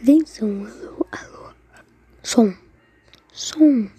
Vem som, alô, alô. Som, som.